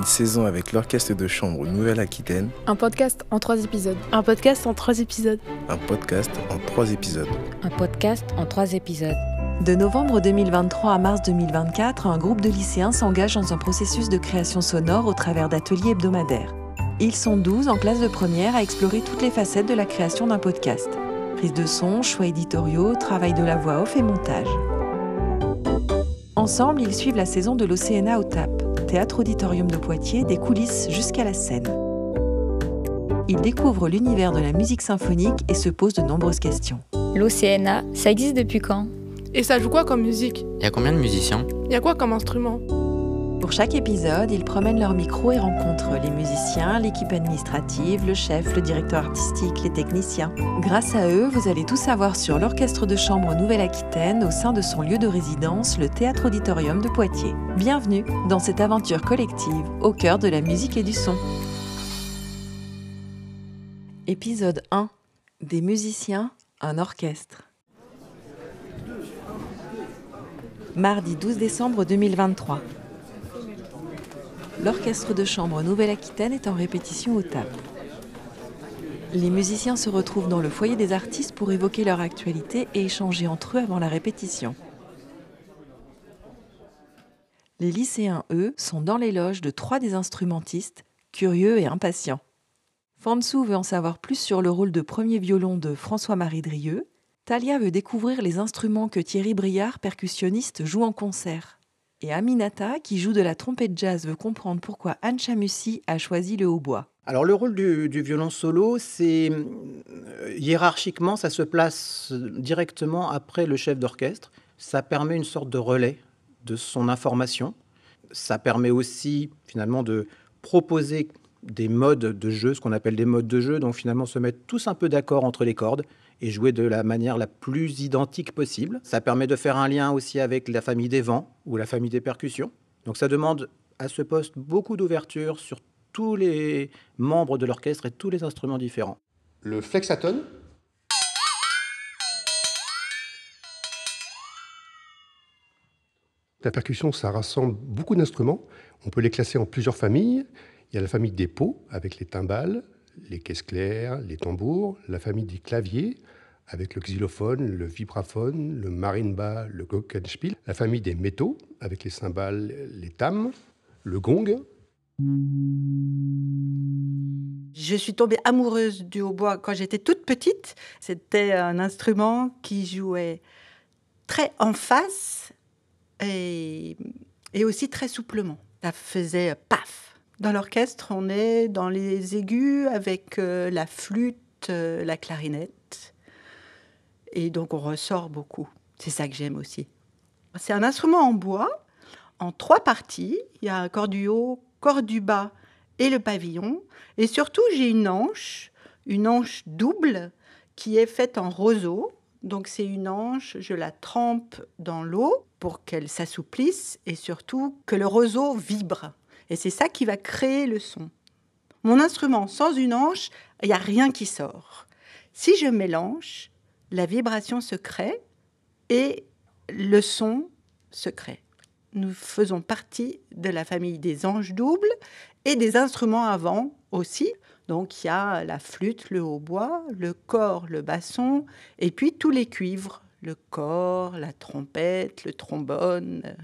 une saison avec l'Orchestre de Chambre Nouvelle-Aquitaine. Un podcast en trois épisodes. Un podcast en trois épisodes. Un podcast en trois épisodes. Un podcast en trois épisodes. De novembre 2023 à mars 2024, un groupe de lycéens s'engage dans un processus de création sonore au travers d'ateliers hebdomadaires. Ils sont 12 en classe de première à explorer toutes les facettes de la création d'un podcast. Prise de son, choix éditoriaux, travail de la voix off et montage. Ensemble, ils suivent la saison de l'Océana au TAP, Théâtre Auditorium de Poitiers, des coulisses jusqu'à la scène. Ils découvrent l'univers de la musique symphonique et se posent de nombreuses questions. L'Océana, ça existe depuis quand? Et ça joue quoi comme musique? Il y a combien de musiciens? Il y a quoi comme instrument? Pour chaque épisode, ils promènent leur micro et rencontrent les musiciens, l'équipe administrative, le chef, le directeur artistique, les techniciens. Grâce à eux, vous allez tout savoir sur l'Orchestre de Chambre Nouvelle-Aquitaine au sein de son lieu de résidence, le Théâtre Auditorium de Poitiers. Bienvenue dans cette aventure collective au cœur de la musique et du son. Épisode 1. Des musiciens, un orchestre. Mardi 12 décembre 2023. L'orchestre de chambre Nouvelle-Aquitaine est en répétition au TAP. Les musiciens se retrouvent dans le foyer des artistes pour évoquer leur actualité et échanger entre eux avant la répétition. Les lycéens, eux, sont dans les loges de trois des instrumentistes, curieux et impatients. Fansou veut en savoir plus sur le rôle de premier violon de François-Marie Drieux. Talia veut découvrir les instruments que Thierry Briard, percussionniste, joue en concert. Et Aminata, qui joue de la trompette jazz, veut comprendre pourquoi Anne Chamussy a choisi le hautbois. Alors le rôle du, violon solo, c'est euh, hiérarchiquement, ça se place directement après le chef d'orchestre. Ça permet une sorte de relais de son information. Ça permet aussi finalement de proposer des modes de jeu, ce qu'on appelle des modes de jeu, donc finalement se mettre tous un peu d'accord entre les cordes et jouer de la manière la plus identique possible. Ça permet de faire un lien aussi avec la famille des vents ou la famille des percussions. Donc ça demande à ce poste beaucoup d'ouverture sur tous les membres de l'orchestre et tous les instruments différents. Le flexatone. La percussion, ça rassemble beaucoup d'instruments. On peut les classer en plusieurs familles. Il y a la famille des pots avec les timbales, les caisses claires, les tambours, la famille des claviers avec le xylophone, le vibraphone, le marimba, le glockenspiel, la famille des métaux avec les cymbales, les tam, le gong. Je suis tombée amoureuse du hautbois quand j'étais toute petite. C'était un instrument qui jouait très en face et aussi très souplement. Ça faisait paf. Dans l'orchestre, on est dans les aigus avec euh, la flûte, euh, la clarinette. Et donc on ressort beaucoup. C'est ça que j'aime aussi. C'est un instrument en bois, en trois parties. Il y a un corps du haut, corps du bas et le pavillon. Et surtout, j'ai une hanche, une hanche double qui est faite en roseau. Donc c'est une hanche, je la trempe dans l'eau pour qu'elle s'assouplisse et surtout que le roseau vibre. Et c'est ça qui va créer le son. Mon instrument, sans une hanche, il n'y a rien qui sort. Si je mélange, la vibration se crée et le son se crée. Nous faisons partie de la famille des anges doubles et des instruments avant aussi. Donc il y a la flûte, le hautbois, le corps, le basson, et puis tous les cuivres, le corps, la trompette, le trombone.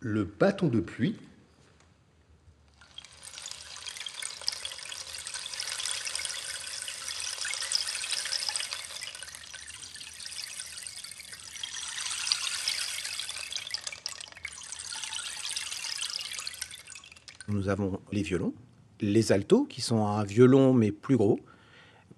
Le bâton de pluie. Nous avons les violons, les altos, qui sont un violon mais plus gros,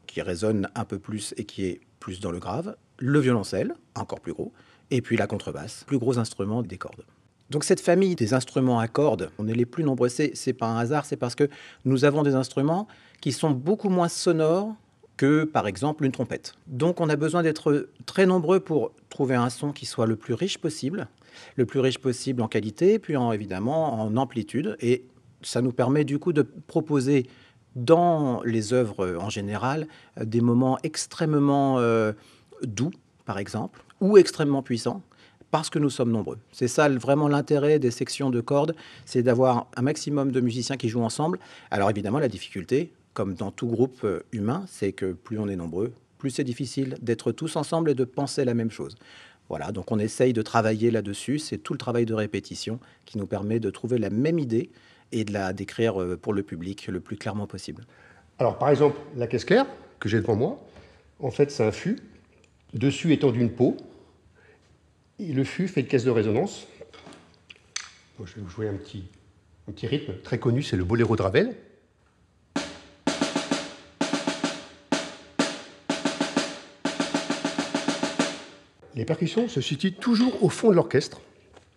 qui résonne un peu plus et qui est plus dans le grave, le violoncelle, encore plus gros, et puis la contrebasse, plus gros instrument des cordes. Donc cette famille des instruments à cordes, on est les plus nombreux, c'est, c'est pas un hasard, c'est parce que nous avons des instruments qui sont beaucoup moins sonores que par exemple une trompette. Donc on a besoin d'être très nombreux pour trouver un son qui soit le plus riche possible, le plus riche possible en qualité, puis en, évidemment en amplitude, et ça nous permet du coup de proposer dans les œuvres en général des moments extrêmement euh, doux, par exemple, ou extrêmement puissants, parce que nous sommes nombreux. C'est ça vraiment l'intérêt des sections de cordes, c'est d'avoir un maximum de musiciens qui jouent ensemble. Alors évidemment, la difficulté, comme dans tout groupe euh, humain, c'est que plus on est nombreux, plus c'est difficile d'être tous ensemble et de penser la même chose. Voilà, donc on essaye de travailler là-dessus. C'est tout le travail de répétition qui nous permet de trouver la même idée et de la décrire euh, pour le public le plus clairement possible. Alors, par exemple, la caisse claire que j'ai devant moi, en fait, c'est un fût. Dessus étant d'une peau. Et le fût fait une caisse de résonance. je vais vous jouer un petit, un petit rythme très connu, c'est le boléro de Ravel. Les percussions se situent toujours au fond de l'orchestre.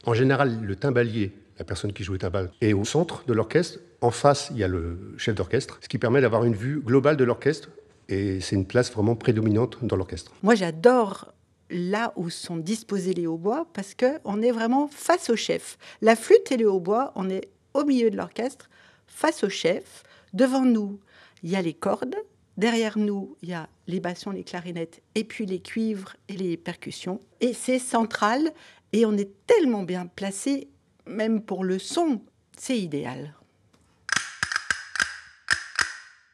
En général, le timbalier, la personne qui joue le timbal, est au centre de l'orchestre. En face, il y a le chef d'orchestre, ce qui permet d'avoir une vue globale de l'orchestre. Et c'est une place vraiment prédominante dans l'orchestre. Moi, j'adore là où sont disposés les hautbois parce qu'on est vraiment face au chef. La flûte et le hautbois, on est au milieu de l'orchestre, face au chef. Devant nous, il y a les cordes, Derrière nous, il y a les bassons, les clarinettes, et puis les cuivres et les percussions. Et c'est central, et on est tellement bien placé, même pour le son, c'est idéal.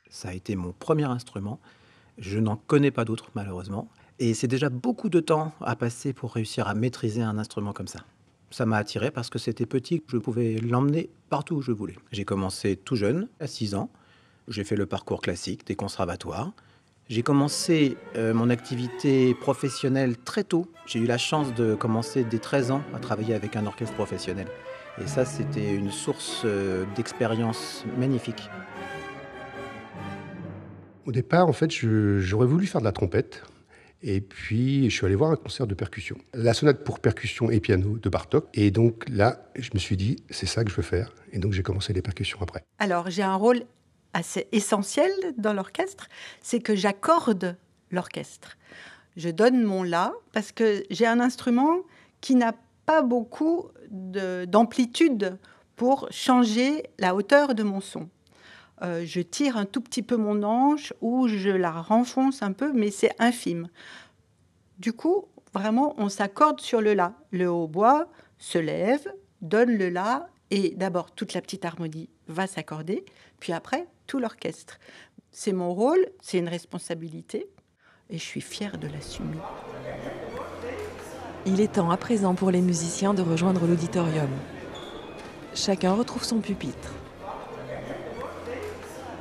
Ça a été mon premier instrument. Je n'en connais pas d'autres, malheureusement. Et c'est déjà beaucoup de temps à passer pour réussir à maîtriser un instrument comme ça. Ça m'a attiré parce que c'était petit, je pouvais l'emmener partout où je voulais. J'ai commencé tout jeune, à 6 ans. J'ai fait le parcours classique des conservatoires. J'ai commencé euh, mon activité professionnelle très tôt. J'ai eu la chance de commencer dès 13 ans à travailler avec un orchestre professionnel. Et ça, c'était une source euh, d'expérience magnifique. Au départ, en fait, j'aurais voulu faire de la trompette. Et puis, je suis allé voir un concert de percussion. La sonate pour percussion et piano de Bartok. Et donc là, je me suis dit, c'est ça que je veux faire. Et donc, j'ai commencé les percussions après. Alors, j'ai un rôle assez essentiel dans l'orchestre, c'est que j'accorde l'orchestre. Je donne mon la parce que j'ai un instrument qui n'a pas beaucoup d'amplitude pour changer la hauteur de mon son. Euh, je tire un tout petit peu mon anche ou je la renfonce un peu, mais c'est infime. Du coup, vraiment, on s'accorde sur le la. Le hautbois se lève, donne le la, et d'abord toute la petite harmonie va s'accorder, puis après l'orchestre. C'est mon rôle, c'est une responsabilité, et je suis fière de l'assumer. Il est temps à présent pour les musiciens de rejoindre l'auditorium. Chacun retrouve son pupitre.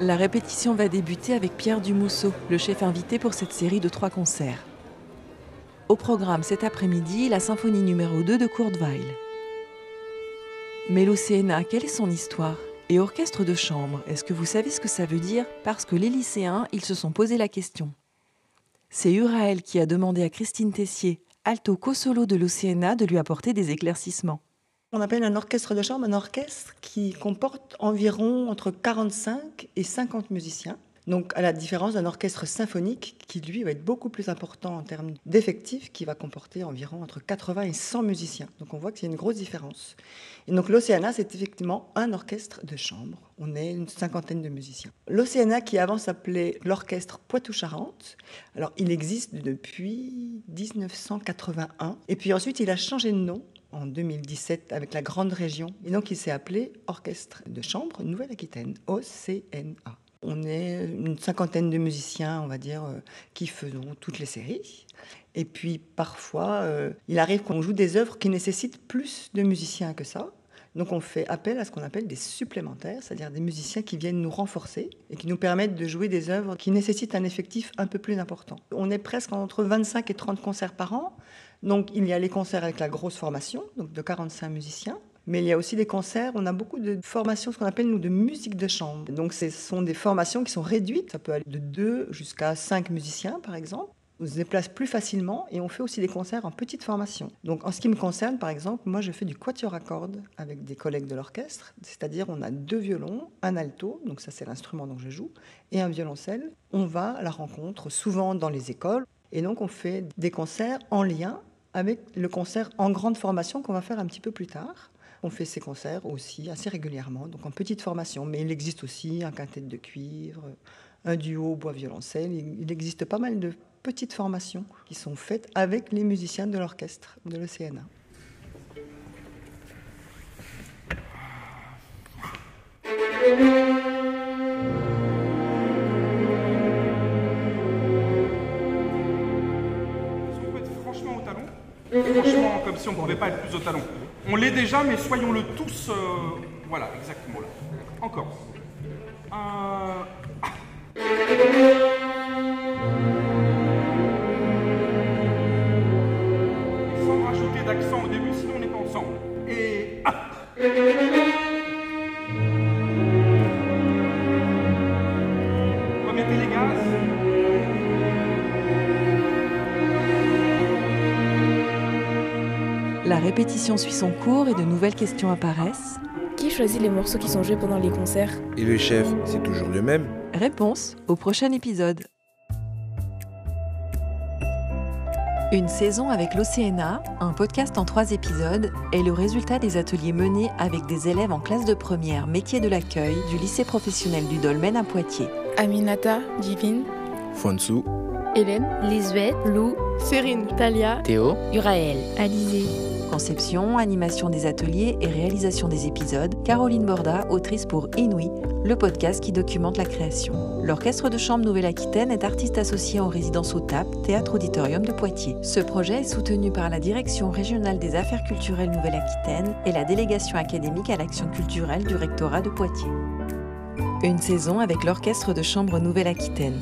La répétition va débuter avec Pierre Dumousseau, le chef invité pour cette série de trois concerts. Au programme cet après-midi, la symphonie numéro 2 de Kurt Weill. Mais l'Océana, quelle est son histoire? Et orchestre de chambre, est-ce que vous savez ce que ça veut dire? Parce que les lycéens, ils se sont posé la question. C'est Uraël qui a demandé à Christine Tessier, alto co-solo de l'Océana, de lui apporter des éclaircissements. On appelle un orchestre de chambre un orchestre qui comporte environ entre 45 et 50 musiciens. Donc, à la différence d'un orchestre symphonique qui, lui, va être beaucoup plus important en termes d'effectifs, qui va comporter environ entre 80 et 100 musiciens. Donc, on voit qu'il y a une grosse différence. Et donc, l'Océana, c'est effectivement un orchestre de chambre. On est une cinquantaine de musiciens. L'Océana, qui avant s'appelait l'Orchestre Poitou-Charentes, alors il existe depuis 1981. Et puis ensuite, il a changé de nom en 2017 avec la Grande Région. Et donc, il s'est appelé Orchestre de chambre Nouvelle-Aquitaine, OCNA. On est une cinquantaine de musiciens, on va dire, euh, qui faisons toutes les séries. Et puis parfois, euh, il arrive qu'on joue des œuvres qui nécessitent plus de musiciens que ça. Donc on fait appel à ce qu'on appelle des supplémentaires, c'est-à-dire des musiciens qui viennent nous renforcer et qui nous permettent de jouer des œuvres qui nécessitent un effectif un peu plus important. On est presque entre 25 et 30 concerts par an. Donc il y a les concerts avec la grosse formation, donc de 45 musiciens. Mais il y a aussi des concerts, on a beaucoup de formations, ce qu'on appelle nous de musique de chambre. Donc ce sont des formations qui sont réduites, ça peut aller de 2 jusqu'à 5 musiciens par exemple. On se déplace plus facilement et on fait aussi des concerts en petite formation. Donc en ce qui me concerne, par exemple, moi je fais du quatuor à cordes avec des collègues de l'orchestre, c'est-à-dire on a deux violons, un alto, donc ça c'est l'instrument dont je joue, et un violoncelle. On va à la rencontre souvent dans les écoles et donc on fait des concerts en lien avec le concert en grande formation qu'on va faire un petit peu plus tard. On fait ses concerts aussi assez régulièrement, donc en petite formation. Mais il existe aussi un quintet de cuivre, un duo bois-violoncelle. Il existe pas mal de petites formations qui sont faites avec les musiciens de l'orchestre de l'OCNA. Franchement, au talon? Franchement, comme si on ne pouvait pas être plus au talon. On l'est déjà, mais soyons-le tous. euh, voilà, exactement là. Encore. La répétition suit son cours et de nouvelles questions apparaissent. Qui choisit les morceaux qui sont joués pendant les concerts? Et le chef, c'est toujours le même Réponse au prochain épisode. Une saison avec l'OCNA, un podcast en trois épisodes, est le résultat des ateliers menés avec des élèves en classe de première métier de l'accueil du lycée professionnel du Dolmen à Poitiers. Aminata, Divine, Fonsu, Hélène, Lisbeth, Lou, Cérine, Talia, Théo, Uraël, Alizé. Conception, animation des ateliers et réalisation des épisodes, Caroline Borda, autrice pour Inouï, le podcast qui documente la création. L'Orchestre de chambre Nouvelle-Aquitaine est artiste associé en résidence au TAP, Théâtre Auditorium de Poitiers. Ce projet est soutenu par la Direction régionale des affaires culturelles Nouvelle-Aquitaine et la délégation académique à l'action culturelle du rectorat de Poitiers. Une saison avec l'Orchestre de chambre Nouvelle-Aquitaine.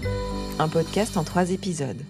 Un podcast en trois épisodes.